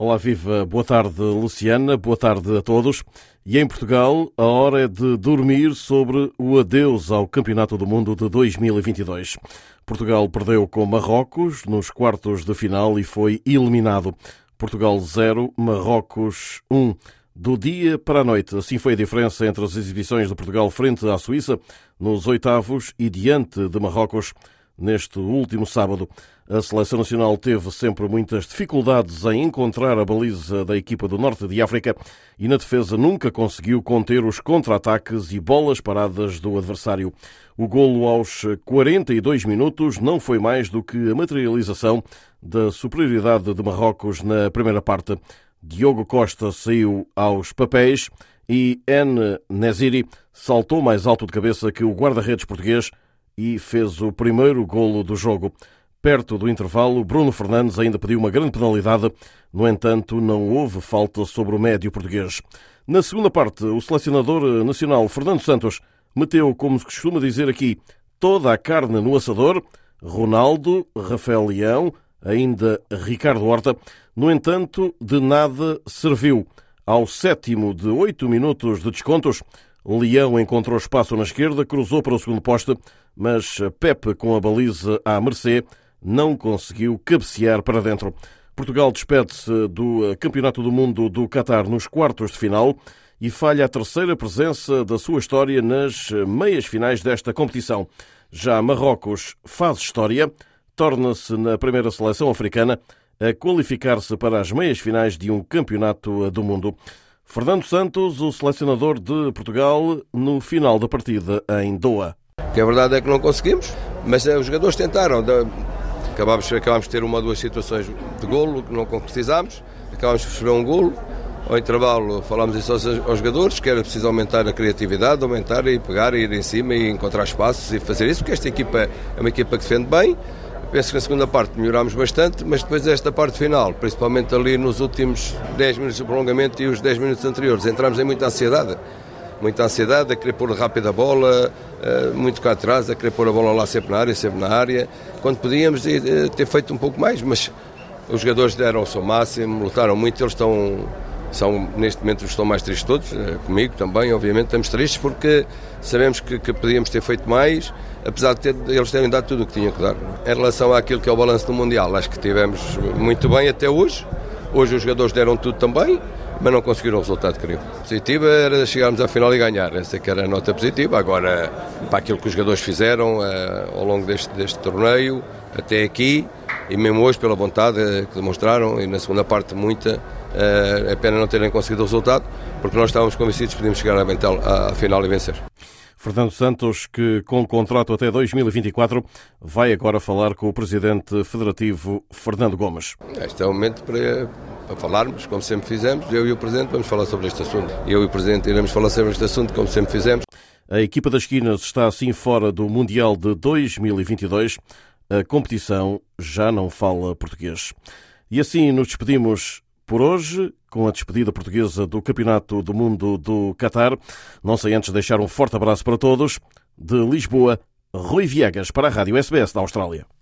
Olá, viva. Boa tarde, Luciana. Boa tarde a todos. E em Portugal, a hora é de dormir sobre o adeus ao Campeonato do Mundo de 2022. Portugal perdeu com Marrocos nos quartos de final e foi eliminado. Portugal 0, Marrocos 1. Do dia para a noite, assim foi a diferença entre as exibições de Portugal frente à Suíça nos oitavos e diante de Marrocos neste último sábado. A seleção nacional teve sempre muitas dificuldades em encontrar a baliza da equipa do Norte de África e na defesa nunca conseguiu conter os contra-ataques e bolas paradas do adversário. O golo aos 42 minutos não foi mais do que a materialização da superioridade de Marrocos na primeira parte. Diogo Costa saiu aos papéis e N. Neziri saltou mais alto de cabeça que o guarda-redes português e fez o primeiro golo do jogo. Perto do intervalo, Bruno Fernandes ainda pediu uma grande penalidade, no entanto, não houve falta sobre o médio português. Na segunda parte, o selecionador nacional Fernando Santos meteu, como se costuma dizer aqui, toda a carne no assador. Ronaldo, Rafael Leão, ainda Ricardo Horta. No entanto, de nada serviu. Ao sétimo de oito minutos de descontos, Leão encontrou espaço na esquerda, cruzou para o segundo poste, mas Pepe, com a baliza à mercê, não conseguiu cabecear para dentro. Portugal despede-se do Campeonato do Mundo do Qatar nos quartos de final e falha a terceira presença da sua história nas meias finais desta competição. Já Marrocos faz história, torna-se na primeira seleção africana a qualificar-se para as meias finais de um campeonato do mundo. Fernando Santos, o selecionador de Portugal, no final da partida em Doha. Que a verdade é que não conseguimos, mas os jogadores tentaram. Acabámos, acabámos de ter uma ou duas situações de golo que não concretizámos, acabámos de sofrer um golo. Ao intervalo falámos isso aos, aos, jogadores, que era preciso aumentar a criatividade, aumentar e pegar, e ir em cima e encontrar espaços e fazer isso, porque esta equipa é uma equipa que defende bem. Penso que na segunda parte melhorámos bastante, mas depois desta parte final, principalmente ali nos últimos 10 minutos de prolongamento e os 10 minutos anteriores, entramos em muita ansiedade. Muita ansiedade, a querer pôr rápido a bola, eh, muito cá atrás, a querer pôr a bola lá sempre na área, sempre na área, quando podíamos eh, ter feito um pouco mais, mas os jogadores deram o seu máximo, lutaram muito, eles estão, são, neste momento estão mais tristes todos, eh, comigo também, obviamente estamos tristes porque sabemos que, que podíamos ter feito mais, apesar de ter, eles terem dado tudo o que tinham que dar. Em relação àquilo que é o balanço do Mundial, acho que tivemos muito bem até hoje, hoje os jogadores deram tudo também, mas não conseguiram o resultado que queriam. Positiva era chegarmos à final e ganhar, essa que era a nota positiva. Agora, para aquilo que os jogadores fizeram uh, ao longo deste, deste torneio, até aqui, e mesmo hoje pela vontade uh, que demonstraram, e na segunda parte muita, é pena não terem conseguido o resultado, porque nós estávamos convencidos que podíamos chegar à, à final e vencer. Fernando Santos, que com contrato até 2024, vai agora falar com o presidente federativo Fernando Gomes. Este é o momento para para falarmos, como sempre fizemos. Eu e o Presidente vamos falar sobre este assunto. Eu e o Presidente iremos falar sobre este assunto, como sempre fizemos. A equipa das esquinas está assim fora do Mundial de 2022. A competição já não fala português. E assim nos despedimos por hoje, com a despedida portuguesa do Campeonato do Mundo do Qatar. Não sei antes deixar um forte abraço para todos. De Lisboa, Rui Viegas para a Rádio SBS da Austrália.